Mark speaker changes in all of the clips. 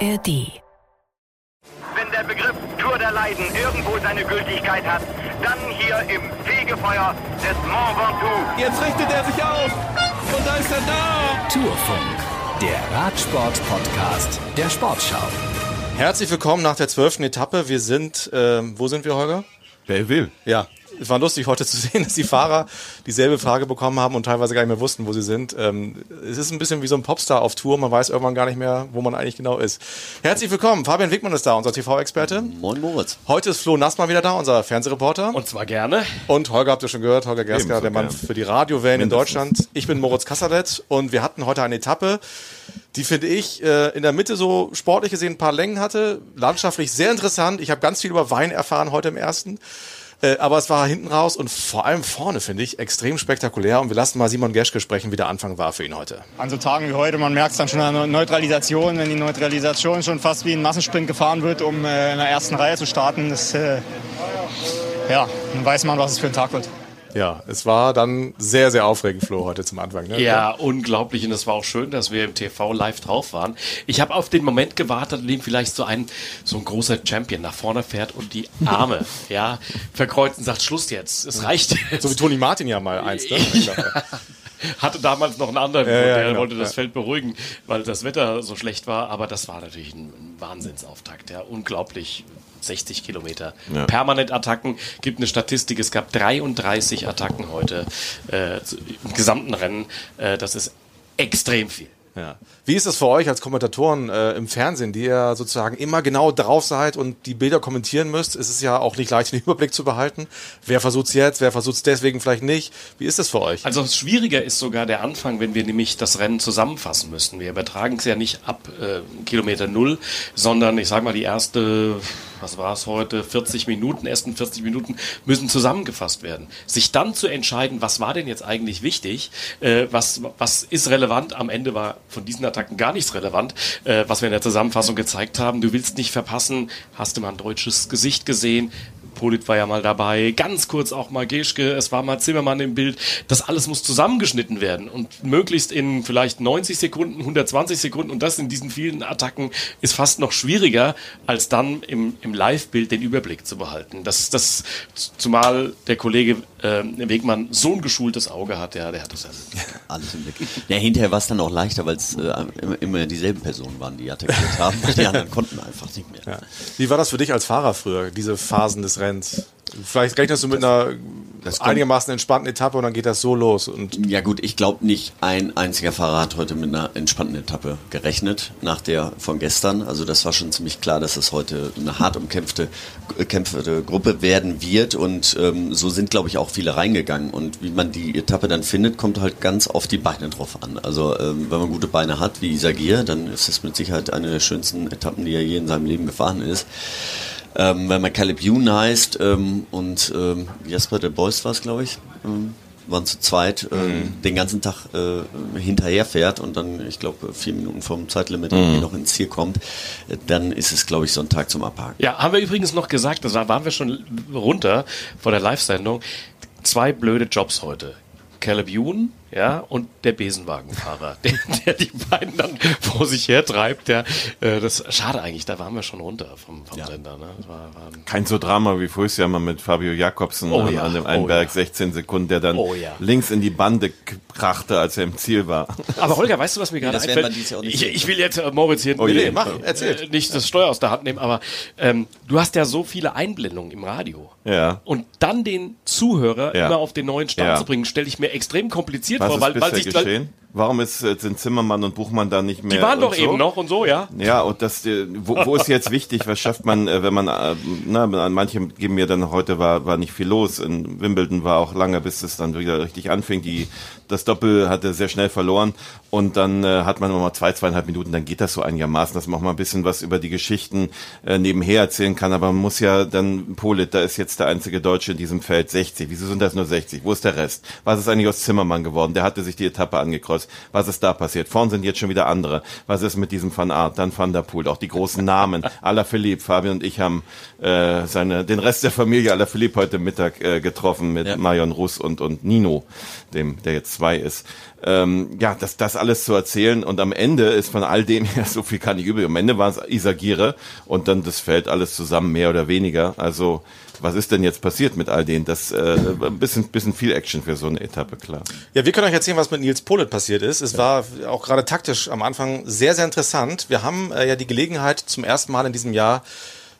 Speaker 1: ARD.
Speaker 2: Wenn der Begriff Tour der Leiden irgendwo seine Gültigkeit hat, dann hier im Fegefeuer des Mont Ventoux.
Speaker 3: Jetzt richtet er sich auf und da ist er da.
Speaker 4: Tourfunk, der Radsport-Podcast der Sportschau.
Speaker 5: Herzlich willkommen nach der zwölften Etappe. Wir sind, äh, wo sind wir, Holger?
Speaker 6: Wer will.
Speaker 5: Ja, es war lustig heute zu sehen, dass die Fahrer dieselbe Frage bekommen haben und teilweise gar nicht mehr wussten, wo sie sind. Ähm, es ist ein bisschen wie so ein Popstar auf Tour. Man weiß irgendwann gar nicht mehr, wo man eigentlich genau ist. Herzlich willkommen. Fabian Wickmann ist da, unser TV-Experte.
Speaker 7: Moin Moritz.
Speaker 5: Heute ist Flo Nassmann wieder da, unser Fernsehreporter.
Speaker 3: Und zwar gerne.
Speaker 5: Und Holger habt ihr schon gehört, Holger
Speaker 6: Ebenso
Speaker 5: der Mann
Speaker 6: gern.
Speaker 5: für die Radiowellen in. Deutschland. Ich bin Moritz Kasserlet und wir hatten heute eine Etappe, die finde ich äh, in der Mitte so sportlich gesehen ein paar Längen hatte, landschaftlich sehr interessant. Ich habe ganz viel über Wein erfahren heute im ersten. Äh, aber es war hinten raus und vor allem vorne, finde ich, extrem spektakulär. Und wir lassen mal Simon Geschke sprechen, wie der Anfang war für ihn heute.
Speaker 8: An so Tagen wie heute, man merkt es dann schon an der Neutralisation, wenn die Neutralisation schon fast wie ein Massensprint gefahren wird, um äh, in der ersten Reihe zu starten. Das, äh, ja, dann weiß man, was es für ein Tag wird.
Speaker 5: Ja, es war dann sehr, sehr aufregend, Flo, heute zum Anfang. Ne?
Speaker 3: Ja, unglaublich. Und es war auch schön, dass wir im TV live drauf waren. Ich habe auf den Moment gewartet, in dem vielleicht so ein, so ein großer Champion nach vorne fährt und die Arme, ja, verkreuzt und sagt, Schluss jetzt. Es reicht jetzt.
Speaker 5: So wie Toni Martin ja mal einst. Ne?
Speaker 3: Hatte damals noch einen anderen,
Speaker 5: Ja, ja,
Speaker 3: der
Speaker 5: genau,
Speaker 3: wollte das
Speaker 5: ja.
Speaker 3: Feld beruhigen, weil das Wetter so schlecht war. Aber das war natürlich ein Wahnsinnsauftakt. Ja, unglaublich. 60 Kilometer.
Speaker 6: Ja.
Speaker 3: Permanent Attacken. Gibt eine Statistik. Es gab 33 Attacken heute äh, im gesamten Rennen. Äh, das ist extrem viel.
Speaker 5: Ja. Wie ist das für euch als Kommentatoren äh, im Fernsehen, die ihr sozusagen immer genau drauf seid und die Bilder kommentieren müsst? Es ist ja auch nicht leicht, den Überblick zu behalten. Wer versucht's jetzt, wer versucht's deswegen vielleicht nicht? Wie ist das für euch?
Speaker 3: Also schwieriger ist sogar der Anfang, wenn wir nämlich das Rennen zusammenfassen müssen. Wir übertragen es ja nicht ab äh, Kilometer Null, sondern ich sage mal die erste, was war es heute, 40 Minuten, ersten 40 Minuten müssen zusammengefasst werden. Sich dann zu entscheiden, was war denn jetzt eigentlich wichtig, äh, was, was ist relevant, am Ende war von diesen Attacken gar nichts relevant, äh, was wir in der Zusammenfassung gezeigt haben. Du willst nicht verpassen, hast du mal ein deutsches Gesicht gesehen, Polit war ja mal dabei, ganz kurz auch mal Geschke, es war mal Zimmermann im Bild. Das alles muss zusammengeschnitten werden und möglichst in vielleicht 90 Sekunden, 120 Sekunden und das in diesen vielen Attacken ist fast noch schwieriger, als dann im, im Live-Bild den Überblick zu behalten. Das, das, zumal der Kollege äh, Wegmann so ein geschultes Auge hat, der, der hat das ja.
Speaker 7: Alles im Blick. Ja, hinterher war es dann auch leichter, weil es äh, immer, immer dieselben Personen waren, die attackiert haben. Die anderen konnten einfach nicht mehr.
Speaker 5: Ja. Wie war das für dich als Fahrer früher, diese Phasen des Rennens? Vielleicht rechnest du mit einer
Speaker 7: das
Speaker 5: einigermaßen entspannten Etappe und dann geht das so los. Und
Speaker 7: Ja gut, ich glaube nicht ein einziger Fahrer hat heute mit einer entspannten Etappe gerechnet nach der von gestern. Also das war schon ziemlich klar, dass es heute eine hart umkämpfte äh, Gruppe werden wird und ähm, so sind glaube ich auch viele reingegangen und wie man die Etappe dann findet, kommt halt ganz auf die Beine drauf an. Also ähm, wenn man gute Beine hat wie Isagir, dann ist es mit Sicherheit eine der schönsten Etappen, die er je in seinem Leben gefahren ist. Ähm, wenn man Caleb Youn heißt ähm, und ähm, Jasper de Bois war es, glaube ich, ähm, waren zu zweit, ähm, den ganzen Tag äh, hinterher fährt und dann, ich glaube, vier Minuten vom Zeitlimit irgendwie noch ins Ziel kommt, äh, dann ist es, glaube ich, so ein Tag zum Abhaken.
Speaker 3: Ja, haben wir übrigens noch gesagt, da waren wir schon runter vor der Live-Sendung. Zwei blöde Jobs heute. Caleb Youn, ja, und der Besenwagenfahrer, der, der die beiden dann vor sich her treibt. Der, äh, das schade eigentlich, da waren wir schon runter vom, vom Sender. Ne? Das war, war ein
Speaker 6: Kein so Drama wie vorher ja mal mit Fabio Jakobsen
Speaker 3: Oh
Speaker 6: an,
Speaker 3: ja,
Speaker 6: an dem
Speaker 3: oh
Speaker 6: einen Berg,
Speaker 3: ja.
Speaker 6: 16 Sekunden, der dann
Speaker 3: Oh ja.
Speaker 6: links in die Bande krachte, als er im Ziel war.
Speaker 3: Aber Holger, weißt du, was mir gerade
Speaker 7: werden
Speaker 3: einfällt? Ich, ich will jetzt äh, Moritz hier
Speaker 6: Oh.
Speaker 5: Nee, mach, erzähl.
Speaker 3: äh, nicht das Steuer aus der Hand nehmen, aber ähm, du hast ja so viele Einblendungen im Radio.
Speaker 6: Ja.
Speaker 3: Und dann den Zuhörer
Speaker 6: Ja.
Speaker 3: immer auf den neuen Stand
Speaker 6: Ja.
Speaker 3: zu bringen, stelle ich mir extrem kompliziert
Speaker 6: Was
Speaker 3: vor,
Speaker 6: ist
Speaker 3: weil, weil
Speaker 6: bisher
Speaker 3: sich weil,
Speaker 6: geschehen? Warum ist, äh, sind Zimmermann und Buchmann da nicht mehr?
Speaker 3: die waren doch
Speaker 6: so?
Speaker 3: eben noch und so, ja.
Speaker 6: Ja, und das, äh, wo, wo ist jetzt wichtig, was schafft man, äh, wenn man, na, manche geben mir dann, heute war, war nicht viel los, in Wimbledon war auch lange, bis es dann wieder richtig anfing, die, das Doppel hatte sehr schnell verloren und dann äh, hat man nochmal zwei, zweieinhalb Minuten, dann geht das so einigermaßen, dass man auch mal ein bisschen was über die Geschichten äh, nebenher erzählen kann, aber man muss ja dann, Polit, da ist jetzt der einzige Deutsche in diesem Feld, 60, wieso sind das nur 60, wo ist der Rest? Was ist eigentlich aus Zimmermann geworden? Der hatte sich die Etappe angekreuzt. Was ist da passiert. Vorn sind jetzt schon wieder andere. Was ist mit diesem Van Art, dann Van der Poel, auch die großen Namen. Alaphilippe, Fabian und ich haben äh, seine, den Rest der Familie Alaphilippe heute Mittag äh, getroffen mit ja. Marion Russ und, und Nino, dem, der jetzt zwei ist. Ähm, ja, das, das alles zu erzählen und am Ende ist von all dem ja so viel kann ich übrig. Am Ende war es Isagire und dann das fällt alles zusammen, mehr oder weniger. Also was ist denn jetzt passiert mit all denen? Das äh, ein bisschen, bisschen viel Action für so eine Etappe, klar.
Speaker 5: Ja, wir können euch erzählen, was mit Nils Polit passiert ist. Es ja. war auch gerade taktisch am Anfang sehr, sehr interessant. Wir haben äh, ja die Gelegenheit, zum ersten Mal in diesem Jahr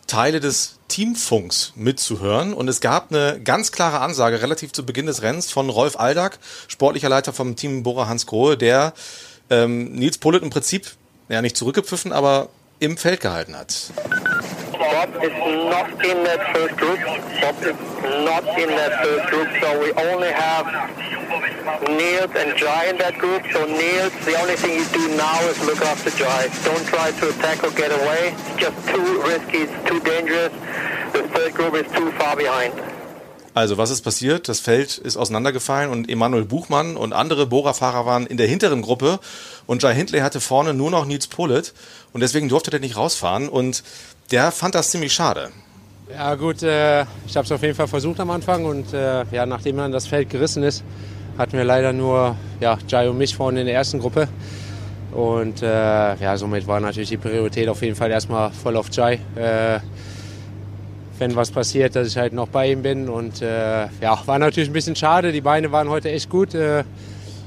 Speaker 5: Teile des Teamfunks mitzuhören. Und es gab eine ganz klare Ansage relativ zu Beginn des Rennens von Rolf Aldag, sportlicher Leiter vom Team Bora Hans Grohe, der ähm, Nils Polit im Prinzip ja nicht zurückgepfiffen, aber im Feld gehalten hat. Bob is not in that first group. Bob is not in that first group, so we only have Niels and Jai in that group. So Niels, the only thing you do now is look after Jai. Don't try to attack or get away. It's just too risky, it's too dangerous. The third group is too far behind. Also was ist passiert? Das Feld ist auseinandergefallen und Emanuel Buchmann und andere Bora-Fahrer waren in der hinteren Gruppe und Jai Hindley hatte vorne nur noch Nils Polit und deswegen durfte der nicht rausfahren und der fand das ziemlich schade.
Speaker 1: Ja gut, äh, ich habe es auf jeden Fall versucht am Anfang und äh, ja, nachdem dann das Feld gerissen ist, hatten wir leider nur ja, Jai und mich vorne in der ersten Gruppe. Und äh, ja, somit war natürlich die Priorität auf jeden Fall erstmal voll auf Jai. Äh, wenn was passiert, dass ich halt noch bei ihm bin. Und äh, ja, war natürlich ein bisschen schade. Die Beine waren heute echt gut. Äh,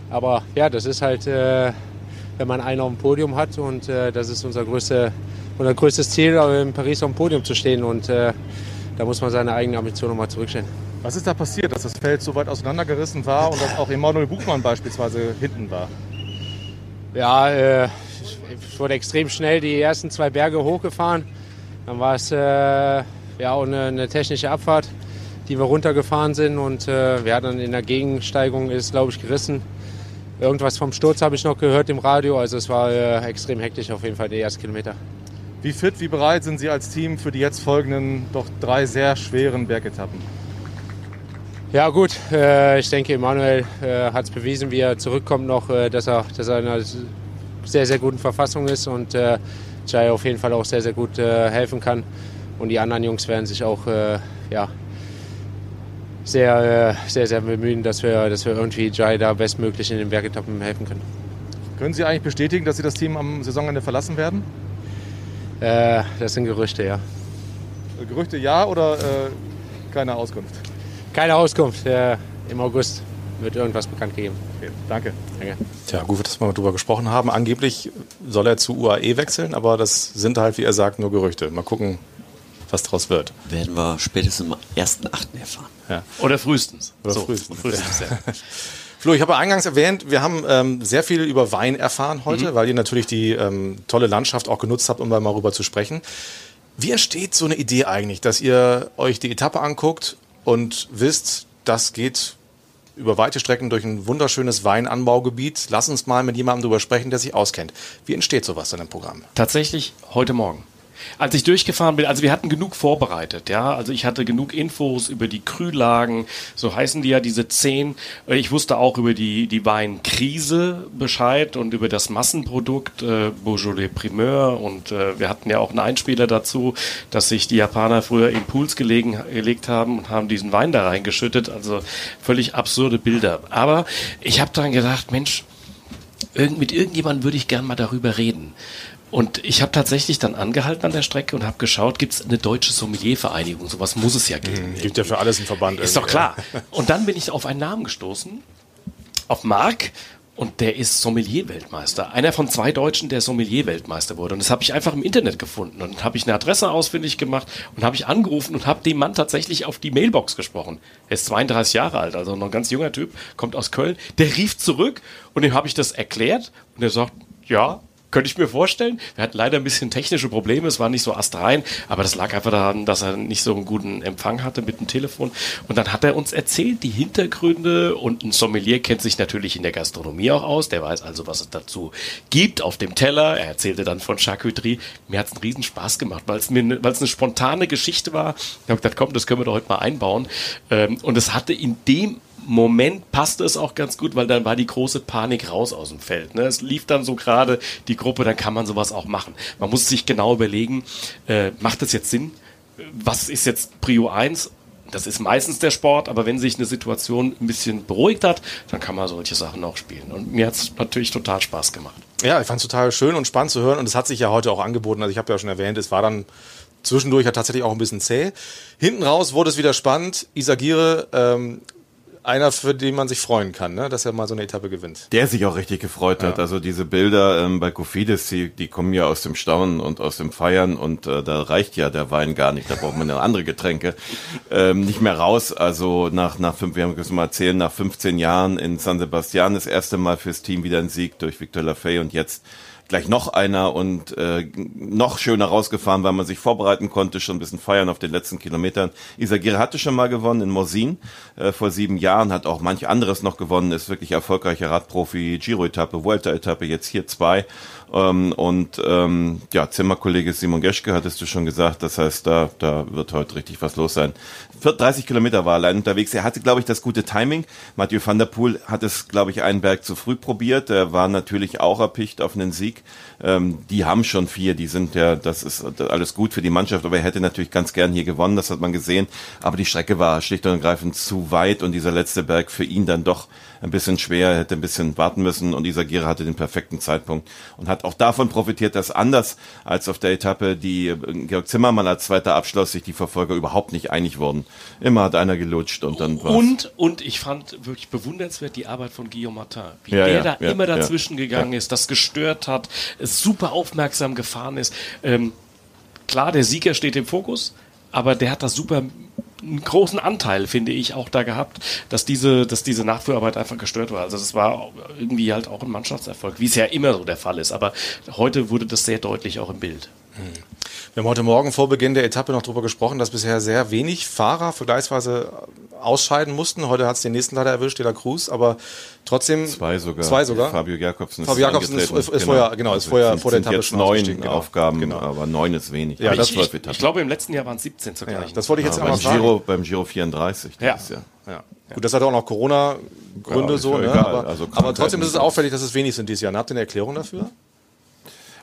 Speaker 1: aber ja, das ist halt, wenn man einen auf dem Podium hat und das ist unser größte unser größtes Ziel, in Paris auf dem Podium zu stehen. Und äh, da muss man seine eigene Ambition nochmal zurückstellen.
Speaker 5: Was ist da passiert, dass das Feld so weit auseinandergerissen war und dass auch Emanuel Buchmann beispielsweise hinten war?
Speaker 1: Ja, äh, ich wurde extrem schnell die ersten zwei Berge hochgefahren. Dann war es äh, ja auch eine, eine, technische Abfahrt, die wir runtergefahren sind und äh, wir hatten in der Gegensteigung ist, glaube ich, gerissen. Irgendwas vom Sturz habe ich noch gehört im Radio. Also es war äh, extrem hektisch auf jeden Fall die ersten Kilometer.
Speaker 5: Wie fit, wie bereit sind Sie als Team für die jetzt folgenden doch drei sehr schweren Bergetappen?
Speaker 1: Ja gut, äh, ich denke, Emanuel äh, hat es bewiesen, wie er zurückkommt noch, äh, dass, er, dass er in einer sehr, sehr guten Verfassung ist und äh, Jai auf jeden Fall auch sehr, sehr gut äh, helfen kann. Und die anderen Jungs werden sich auch äh, ja, sehr, äh, sehr, sehr bemühen, dass wir, dass wir irgendwie Jai da bestmöglich in den Bergetappen helfen können.
Speaker 5: Können Sie eigentlich bestätigen, dass Sie das Team am Saisonende verlassen werden?
Speaker 1: Äh, das sind Gerüchte, ja.
Speaker 5: Gerüchte ja oder äh, keine Auskunft?
Speaker 1: Keine Auskunft. Äh, Im August wird irgendwas bekannt gegeben.
Speaker 5: Okay, danke. danke. Tja, gut, dass wir darüber gesprochen haben. Angeblich soll er zu UAE wechseln, aber das sind halt, wie er sagt, nur Gerüchte. Mal gucken, was daraus wird.
Speaker 7: Werden wir spätestens am 1.8. erfahren.
Speaker 3: Ja. Oder frühestens.
Speaker 5: Oder so, frühestens. frühestens ja. Flo, ich habe eingangs erwähnt, wir haben ähm, sehr viel über Wein erfahren heute, mhm. weil ihr natürlich die ähm, tolle Landschaft auch genutzt habt, um mal darüber zu sprechen. Wie entsteht so eine Idee eigentlich, dass ihr euch die Etappe anguckt und wisst, das geht über weite Strecken durch ein wunderschönes Weinanbaugebiet. Lass uns mal mit jemandem darüber sprechen, der sich auskennt. Wie entsteht sowas in einem Programm?
Speaker 3: Tatsächlich heute Morgen als ich durchgefahren bin, also wir hatten genug vorbereitet, ja. Also ich hatte genug Infos über die Krühlagen, so heißen die ja diese zehn. Ich wusste auch über die, die Weinkrise Bescheid und über das Massenprodukt äh, Beaujolais Primeur und äh, wir hatten ja auch einen Einspieler dazu, dass sich die Japaner früher in Pools gelegen, gelegt haben und haben diesen Wein da reingeschüttet. Also völlig absurde Bilder. Aber ich habe dann gedacht, Mensch, irgend, mit irgendjemandem würde ich gern mal darüber reden. Und ich habe tatsächlich dann angehalten an der Strecke und habe geschaut, gibt es eine deutsche Sommeliervereinigung? Sowas muss es ja geben.
Speaker 5: Mhm, gibt ja für alles einen Verband.
Speaker 3: Ist doch klar. Und dann bin ich auf einen Namen gestoßen, auf Marc, und der ist Sommelier-Weltmeister. Einer von zwei Deutschen, der Sommelier-Weltmeister wurde. Und das habe ich einfach im Internet gefunden. Und habe ich eine Adresse ausfindig gemacht und habe ich angerufen und habe dem Mann tatsächlich auf die Mailbox gesprochen. Er ist 32 Jahre alt, also noch ein ganz junger Typ, kommt aus Köln. Der rief zurück und dem habe ich das erklärt. Und er sagt, ja, könnte ich mir vorstellen. Wir hatten leider ein bisschen technische Probleme, es war nicht so astrein, aber das lag einfach daran, dass er nicht so einen guten Empfang hatte mit dem Telefon. Und dann hat er uns erzählt, die Hintergründe und ein Sommelier kennt sich natürlich in der Gastronomie auch aus, der weiß also, was es dazu gibt auf dem Teller. Er erzählte dann von Charcuterie. Mir hat es einen riesen Spaß gemacht, weil es mir, ne, weil eine spontane Geschichte war. Ich habe gedacht, komm, das können wir doch heute mal einbauen. Ähm, und es hatte in dem Moment passte es auch ganz gut, weil dann war die große Panik raus aus dem Feld. Ne? Es lief dann so gerade die Gruppe, dann kann man sowas auch machen. Man muss sich genau überlegen, äh, macht das jetzt Sinn? Was ist jetzt Prio 1? Das ist meistens der Sport, aber wenn sich eine Situation ein bisschen beruhigt hat, dann kann man solche Sachen auch spielen. Und mir hat es natürlich total Spaß gemacht.
Speaker 5: Ja, ich fand es total schön und spannend zu hören und es hat sich ja heute auch angeboten. Also ich habe ja schon erwähnt, es war dann zwischendurch ja tatsächlich auch ein bisschen zäh. Hinten raus wurde es wieder spannend. Isagire ähm, einer, für den man sich freuen kann, ne? dass er mal so eine Etappe gewinnt.
Speaker 6: Der sich auch richtig gefreut hat. Also diese Bilder ähm, bei Kofidis, die, die kommen ja aus dem Staunen und aus dem Feiern und äh, da reicht ja der Wein gar nicht. Da braucht man ja andere Getränke. Ähm, nicht mehr raus. Also nach, nach fünf, wir haben es mal erzählen, nach 15 Jahren in San Sebastian das erste Mal fürs Team wieder ein Sieg durch Victor Lafay und jetzt gleich noch einer und äh, noch schöner rausgefahren, weil man sich vorbereiten konnte, schon ein bisschen feiern auf den letzten Kilometern. Isagire hatte schon mal gewonnen in Morsin äh, vor sieben Jahren, hat auch manch anderes noch gewonnen, ist wirklich erfolgreicher Radprofi, Giro-Etappe, Vuelta-Etappe, jetzt hier zwei. Ähm, und ähm, ja, Zimmerkollege Simon Geschke hattest du schon gesagt, das heißt, da, da wird heute richtig was los sein. 30 Kilometer war allein unterwegs. Er hatte, glaube ich, das gute Timing. Mathieu van der Poel hat es, glaube ich, einen Berg zu früh probiert. Er war natürlich auch erpicht auf einen Sieg. Ähm, die haben schon vier, die sind ja, das ist alles gut für die Mannschaft, aber er hätte natürlich ganz gern hier gewonnen, das hat man gesehen. Aber die Strecke war schlicht und ergreifend zu weit und dieser letzte Berg für ihn dann doch ein bisschen schwer, er hätte ein bisschen warten müssen und Isagire hatte den perfekten Zeitpunkt und hat auch davon profitiert, dass anders als auf der Etappe, die äh, Georg Zimmermann als zweiter Abschloss sich die Verfolger überhaupt nicht einig wurden. Immer hat einer gelutscht und dann
Speaker 3: war's. Und, und ich fand wirklich bewundernswert die Arbeit von Guillaume Martin, wie ja, der ja, da ja, immer dazwischen gegangen ist, das gestört hat, es super aufmerksam gefahren ist. Ähm, klar, der Sieger steht im Fokus, aber der hat das super einen großen Anteil, finde ich, auch da gehabt, dass diese, dass diese Nachführarbeit einfach gestört war. Also das war irgendwie halt auch ein Mannschaftserfolg, wie es ja immer so der Fall ist. Aber heute wurde das sehr deutlich auch im Bild.
Speaker 5: Wir haben heute Morgen vor Beginn der Etappe noch darüber gesprochen, dass bisher sehr wenig Fahrer vergleichsweise ausscheiden mussten. Heute hat es den nächsten leider erwischt, De La Cruz, aber trotzdem
Speaker 6: zwei sogar.
Speaker 5: Zwei sogar.
Speaker 6: Fabio Jakobsen
Speaker 5: Fabio Jakobsen ist, ist, ist genau. vorher, genau, ist also vorher vor der Etappe
Speaker 6: jetzt neun genau. Aufgaben, genau. aber neun ist wenig.
Speaker 3: Ja, das ich, ich, ich glaube, im letzten Jahr waren es 17 zur
Speaker 5: ja, Das wollte ich jetzt ja,
Speaker 6: einmal beim fragen. Giro, beim Giro 34.
Speaker 5: Ja. ja. ja. Gut, das hat auch noch Corona-Gründe so, ne? aber, also aber trotzdem ist es auffällig, dass es wenig sind dieses Jahr. Habt ihr eine Erklärung dafür?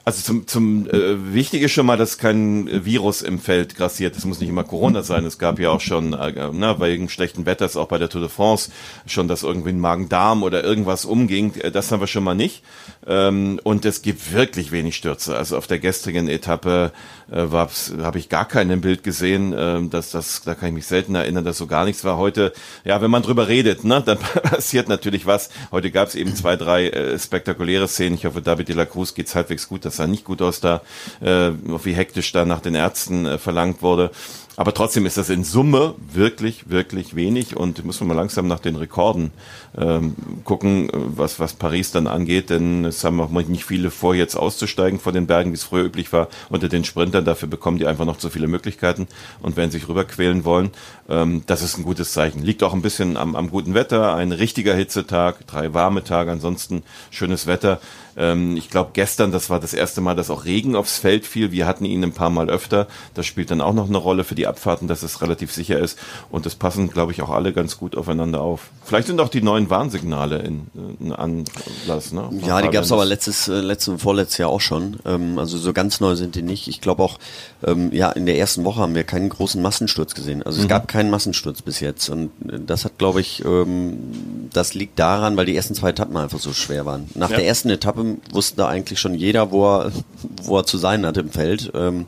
Speaker 6: Also zum, zum äh, wichtig ist schon mal, dass kein Virus im Feld grassiert. Es muss nicht immer Corona sein. Es gab ja auch schon, äh, na, wegen schlechten Wetters auch bei der Tour de France schon, dass irgendwie ein Magen-Darm oder irgendwas umging. Äh, das haben wir schon mal nicht. Ähm, und es gibt wirklich wenig Stürze. Also auf der gestrigen Etappe äh, habe ich gar keinen im Bild gesehen. Äh, dass das, da kann ich mich selten erinnern, dass so gar nichts war. Heute, ja, wenn man drüber redet, ne, dann passiert natürlich was. Heute gab es eben zwei, drei äh, spektakuläre Szenen. Ich hoffe, David de la Cruz geht's halbwegs gut. Das sah nicht gut aus da, äh, wie hektisch da nach den Ärzten äh, verlangt wurde. Aber trotzdem ist das in Summe wirklich, wirklich wenig und muss man mal langsam nach den Rekorden ähm, gucken, was, was Paris dann angeht, denn es haben auch nicht viele vor, jetzt auszusteigen von den Bergen, wie es früher üblich war, unter den Sprintern. Dafür bekommen die einfach noch zu viele Möglichkeiten und werden sich rüberquälen wollen. Ähm, das ist ein gutes Zeichen. Liegt auch ein bisschen am, am guten Wetter, ein richtiger Hitzetag, drei warme Tage, ansonsten schönes Wetter. Ähm, ich glaube, gestern, das war das erste Mal, dass auch Regen aufs Feld fiel. Wir hatten ihn ein paar Mal öfter. Das spielt dann auch noch eine Rolle für die Abfahrten, dass es relativ sicher ist. Und das passen, glaube ich, auch alle ganz gut aufeinander auf. Vielleicht sind auch die neuen Warnsignale in, in Anlass. Ne?
Speaker 7: Ja, die gab es aber letztes, äh, letztes und vorletztes Jahr auch schon. Ähm, also so ganz neu sind die nicht. Ich glaube auch, ähm, ja, in der ersten Woche haben wir keinen großen Massensturz gesehen. Also es mhm. gab keinen Massensturz bis jetzt. Und äh, das hat, glaube ich, ähm, das liegt daran, weil die ersten zwei Etappen einfach so schwer waren. Nach ja. der ersten Etappe wusste da eigentlich schon jeder, wo er, wo er zu sein hat im Feld. Ähm,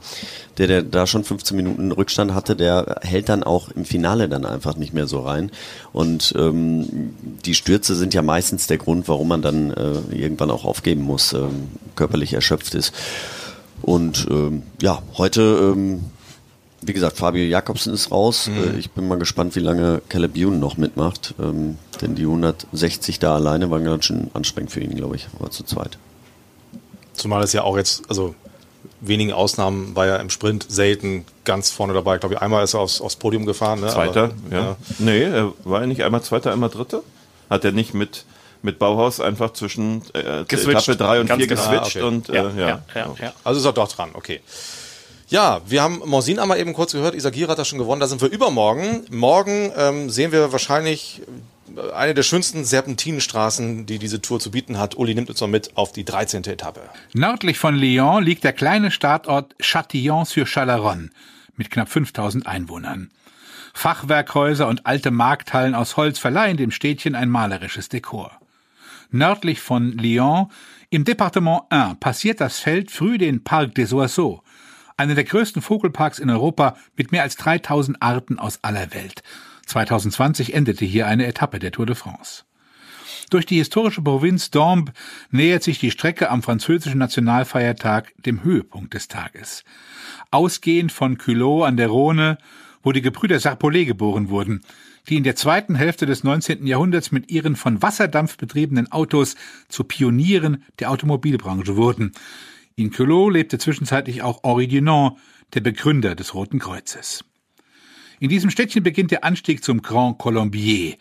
Speaker 7: der, der da schon 15 Minuten Rückstand hatte, der hält dann auch im Finale dann einfach nicht mehr so rein. Und ähm, die Stürze sind ja meistens der Grund, warum man dann äh, irgendwann auch aufgeben muss, ähm, körperlich erschöpft ist. Und ähm, ja, heute ähm, wie gesagt, Fabio Jakobsen ist raus. Mhm. Äh, ich bin mal gespannt, wie lange Caleb Ewan noch mitmacht. Ähm, denn die 160 da alleine waren ganz schön anstrengend für ihn, glaube ich, aber zu zweit.
Speaker 5: Zumal es ja auch jetzt, also wenigen Ausnahmen war ja im Sprint selten ganz vorne dabei. Ich glaube, einmal ist er aufs, aufs Podium gefahren. Ne?
Speaker 6: Zweiter, Aber, ja. ja. Nee, er war ja nicht einmal Zweiter, einmal Dritter. Hat er nicht mit, mit Bauhaus einfach zwischen äh, Etappe 3 und 4 genau. geswitcht ah, okay. und äh, ja, ja,
Speaker 5: ja, ja, Also ist er doch dran, okay. Ja, wir haben Morsin einmal eben kurz gehört, Isagir hat das schon gewonnen, da sind wir übermorgen. Morgen ähm, sehen wir wahrscheinlich eine der schönsten Serpentinenstraßen, die diese Tour zu bieten hat. Uli nimmt uns noch mit auf die 13. Etappe.
Speaker 9: Nördlich von Lyon liegt der kleine Startort Châtillon-sur-Chalaronne mit knapp 5000 Einwohnern. Fachwerkhäuser und alte Markthallen aus Holz verleihen dem Städtchen ein malerisches Dekor. Nördlich von Lyon, im Departement Ain, passiert das Feld früh den Parc des Oiseaux, einer der größten Vogelparks in Europa mit mehr als 3000 Arten aus aller Welt. 2020 endete hier eine Etappe der Tour de France. Durch die historische Provinz Dombes nähert sich die Strecke am französischen Nationalfeiertag dem Höhepunkt des Tages. Ausgehend von Culot an der Rhone, wo die Gebrüder Sarpollet geboren wurden, die in der zweiten Hälfte des 19. Jahrhunderts mit ihren von Wasserdampf betriebenen Autos zu Pionieren der Automobilbranche wurden. In Culot lebte zwischenzeitlich auch Henri Dunant, der Begründer des Roten Kreuzes. In diesem Städtchen beginnt der Anstieg zum Grand Colombier.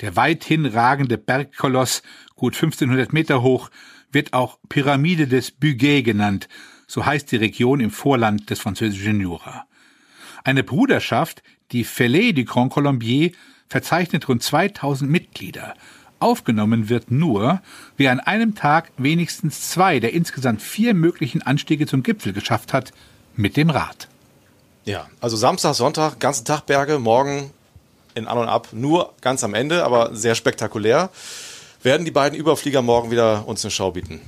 Speaker 9: Der weithin ragende Bergkoloss, gut 1500 Meter hoch, wird auch Pyramide des Bugey genannt. So heißt die Region im Vorland des französischen Jura. Eine Bruderschaft, die Fellée du Grand Colombier, verzeichnet rund 2000 Mitglieder. Aufgenommen wird nur, wer an einem Tag wenigstens zwei der insgesamt vier möglichen Anstiege zum Gipfel geschafft hat, mit dem Rad.
Speaker 5: Ja, also Samstag, Sonntag, ganzen Tag Berge, morgen in An und Ab, nur ganz am Ende, aber sehr spektakulär. Werden die beiden Überflieger morgen wieder uns eine Schau bieten?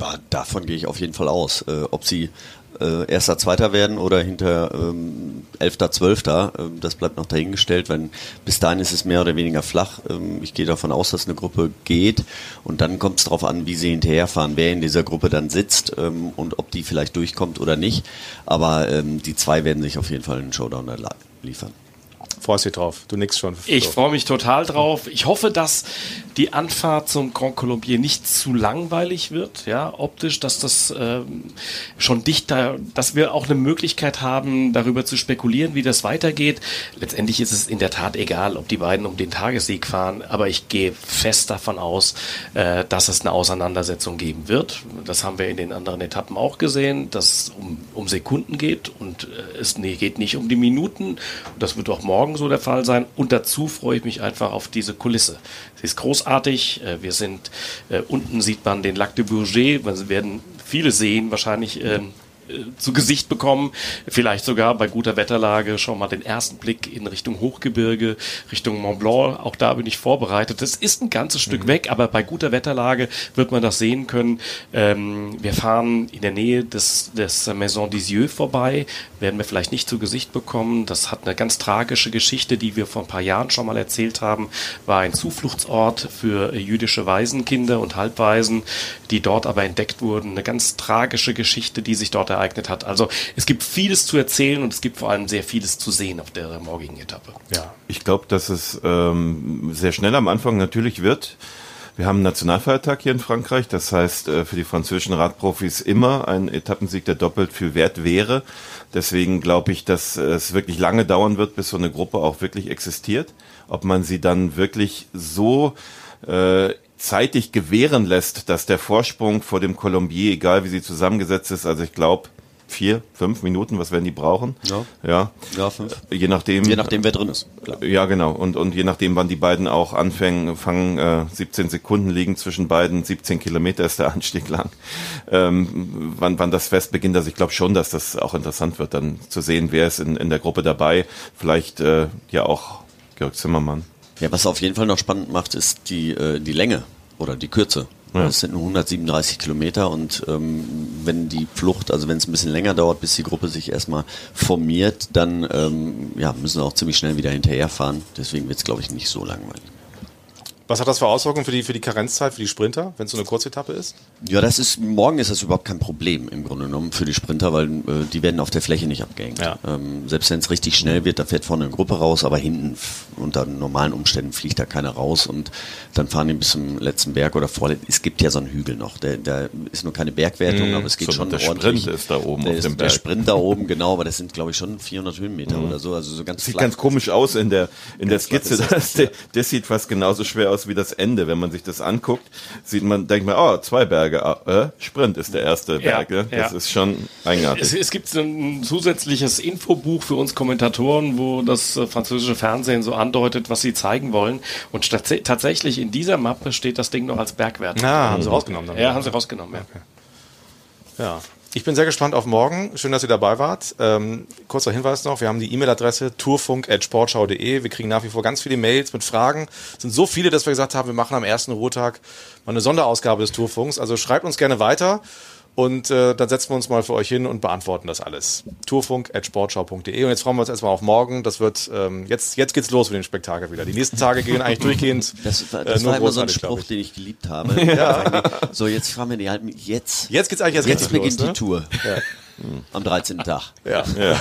Speaker 7: Ja, davon gehe ich auf jeden Fall aus. Äh, ob sie äh, Erster, Zweiter werden oder hinter ähm, Elfter, Zwölfter, äh, das bleibt noch dahingestellt, weil bis dahin ist es mehr oder weniger flach. Ähm, ich gehe davon aus, dass eine Gruppe geht und dann kommt es darauf an, wie sie hinterherfahren, wer in dieser Gruppe dann sitzt ähm, und ob die vielleicht durchkommt oder nicht. Aber ähm, die zwei werden sich auf jeden Fall einen Showdown liefern
Speaker 5: freust dich drauf. Du nix schon.
Speaker 3: Ich freue mich total drauf. Ich hoffe, dass die Anfahrt zum Grand Colombier nicht zu langweilig wird, ja, optisch, dass das ähm, schon dichter, dass wir auch eine Möglichkeit haben, darüber zu spekulieren, wie das weitergeht. Letztendlich ist es in der Tat egal, ob die beiden um den Tagessieg fahren, aber ich gehe fest davon aus, äh, dass es eine Auseinandersetzung geben wird. Das haben wir in den anderen Etappen auch gesehen, dass es um, um Sekunden geht und äh, es nee, geht nicht um die Minuten. Das wird auch morgen so der Fall sein. Und dazu freue ich mich einfach auf diese Kulisse. Sie ist großartig. Äh, wir sind, äh, unten sieht man den Lac de Bourget. Wir werden viele sehen, wahrscheinlich ähm, äh, zu Gesicht bekommen. Vielleicht sogar bei guter Wetterlage schon mal den ersten Blick in Richtung Hochgebirge, Richtung Mont Blanc. Auch da bin ich vorbereitet. Das ist ein ganzes Stück mhm. weg, aber bei guter Wetterlage wird man das sehen können. Ähm, wir fahren in der Nähe des, des Maison d'Isieux vorbei. Werden wir vielleicht nicht zu Gesicht bekommen. Das hat eine ganz tragische Geschichte, die wir vor ein paar Jahren schon mal erzählt haben. War ein Zufluchtsort für jüdische Waisenkinder und Halbwaisen, die dort aber entdeckt wurden. Eine ganz tragische Geschichte, die sich dort ereignet hat. Also es gibt vieles zu erzählen und es gibt vor allem sehr vieles zu sehen auf der morgigen Etappe.
Speaker 6: Ja, ich glaube, dass es ähm, sehr schnell am Anfang natürlich wird. Wir haben einen Nationalfeiertag hier in Frankreich, das heißt äh, für die französischen Radprofis immer ein Etappensieg, der doppelt viel wert wäre. Deswegen glaube ich, dass es wirklich lange dauern wird, bis so eine Gruppe auch wirklich existiert. Ob man sie dann wirklich so äh, zeitig gewähren lässt, dass der Vorsprung vor dem Colombier, egal wie sie zusammengesetzt ist, also ich glaube vier, fünf Minuten, was werden die brauchen?
Speaker 7: Ja.
Speaker 6: Ja,
Speaker 7: ja fünf.
Speaker 6: Je nachdem.
Speaker 7: Je nachdem, wer drin ist.
Speaker 6: Klar. Ja, genau. Und, und je nachdem, wann die beiden auch anfangen, fangen, äh, 17 Sekunden liegen zwischen beiden, 17 Kilometer ist der Anstieg lang. Ähm, wann, wann das Fest beginnt, also ich glaube schon, dass das auch interessant wird, dann zu sehen, wer ist in, in der Gruppe dabei. Vielleicht äh, ja auch Georg Zimmermann.
Speaker 7: Ja, was auf jeden Fall noch spannend macht, ist die, äh, die Länge oder die Kürze. Ja. Das sind nur 137 Kilometer und ähm, wenn die Flucht, also wenn es ein bisschen länger dauert, bis die Gruppe sich erstmal formiert, dann ähm, ja, müssen wir auch ziemlich schnell wieder hinterherfahren. Deswegen wird es, glaube ich, nicht so langweilig.
Speaker 5: Was hat das für Auswirkungen für die, für die Karenzzeit, für die Sprinter, wenn es so eine Kurzetappe ist?
Speaker 7: Ja, das ist, morgen ist das überhaupt kein Problem im Grunde genommen für die Sprinter, weil äh, die werden auf der Fläche nicht abgehängt. Ja. Ähm, selbst wenn es richtig schnell wird, da fährt vorne eine Gruppe raus, aber hinten unter normalen Umständen fliegt da keiner raus und dann fahren die bis zum letzten Berg oder vor. Es gibt ja so einen Hügel noch, der, der ist nur keine Bergwertung, mhm, aber es geht so schon
Speaker 6: der ordentlich. Sprint ist da oben
Speaker 7: der
Speaker 6: auf dem
Speaker 7: Berg. Der Sprint da oben, genau, aber das sind glaube ich schon 400 Höhenmeter mhm. oder so, also so ganz
Speaker 6: Sieht flach. ganz komisch aus in der, in der Skizze, das, das, der, das sieht fast genauso schwer aus aus wie das Ende. Wenn man sich das anguckt, sieht man, denkt man, oh, zwei Berge, ah, äh, Sprint ist der erste
Speaker 3: Ja,
Speaker 6: Berg. ne? Das
Speaker 3: ja.
Speaker 6: ist schon eigenartig.
Speaker 3: Es, es gibt ein zusätzliches Infobuch für uns Kommentatoren, wo das äh, französische Fernsehen so andeutet, was sie zeigen wollen. Und tatsächlich in dieser Mappe steht das Ding noch als Bergwert.
Speaker 5: Na, haben sie rausgenommen. Dann
Speaker 3: Ja, haben sie rausgenommen. Ja.
Speaker 5: Ja. Ich bin sehr gespannt auf morgen. Schön, dass ihr dabei wart. Ähm, kurzer Hinweis noch, wir haben die E-Mail-Adresse tourfunk.sportschau.de. Wir kriegen nach wie vor ganz viele Mails mit Fragen. Es sind so viele, dass wir gesagt haben, wir machen am ersten Ruhetag mal eine Sonderausgabe des Tourfunks. Also schreibt uns gerne weiter und äh, dann setzen wir uns mal für euch hin und beantworten das alles. Tourfunk.sportschau.de Und jetzt freuen wir uns erstmal auf morgen. Das wird, ähm, jetzt, jetzt geht's los mit dem Spektakel wieder. Die nächsten Tage gehen eigentlich durchgehend.
Speaker 7: Das, war-
Speaker 5: äh,
Speaker 7: das
Speaker 5: nur
Speaker 7: war immer so ein Spruch,
Speaker 5: ich.
Speaker 7: den ich geliebt habe. So, jetzt fahren wir die halben. Jetzt.
Speaker 5: Jetzt geht's eigentlich erst
Speaker 7: Jetzt
Speaker 5: richtig
Speaker 7: beginnt
Speaker 5: los, ne?
Speaker 7: die Tour. Am 13. Tag.
Speaker 5: Ja. Ja.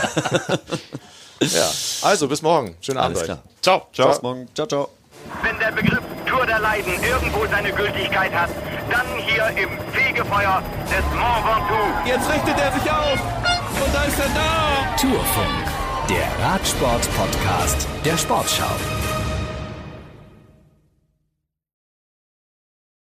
Speaker 5: ja. Also, bis morgen. Schönen Abend
Speaker 7: Alles klar.
Speaker 3: Ciao.
Speaker 5: Ciao.
Speaker 7: Bis morgen. Ciao, ciao.
Speaker 2: Wenn der Begriff Tour der Leiden irgendwo seine Gültigkeit hat, dann hier im Fegefeuer des Mont Ventoux.
Speaker 4: Jetzt richtet er sich auf. Und da ist er da. Tourfunk, der Radsport-Podcast der Sportschau.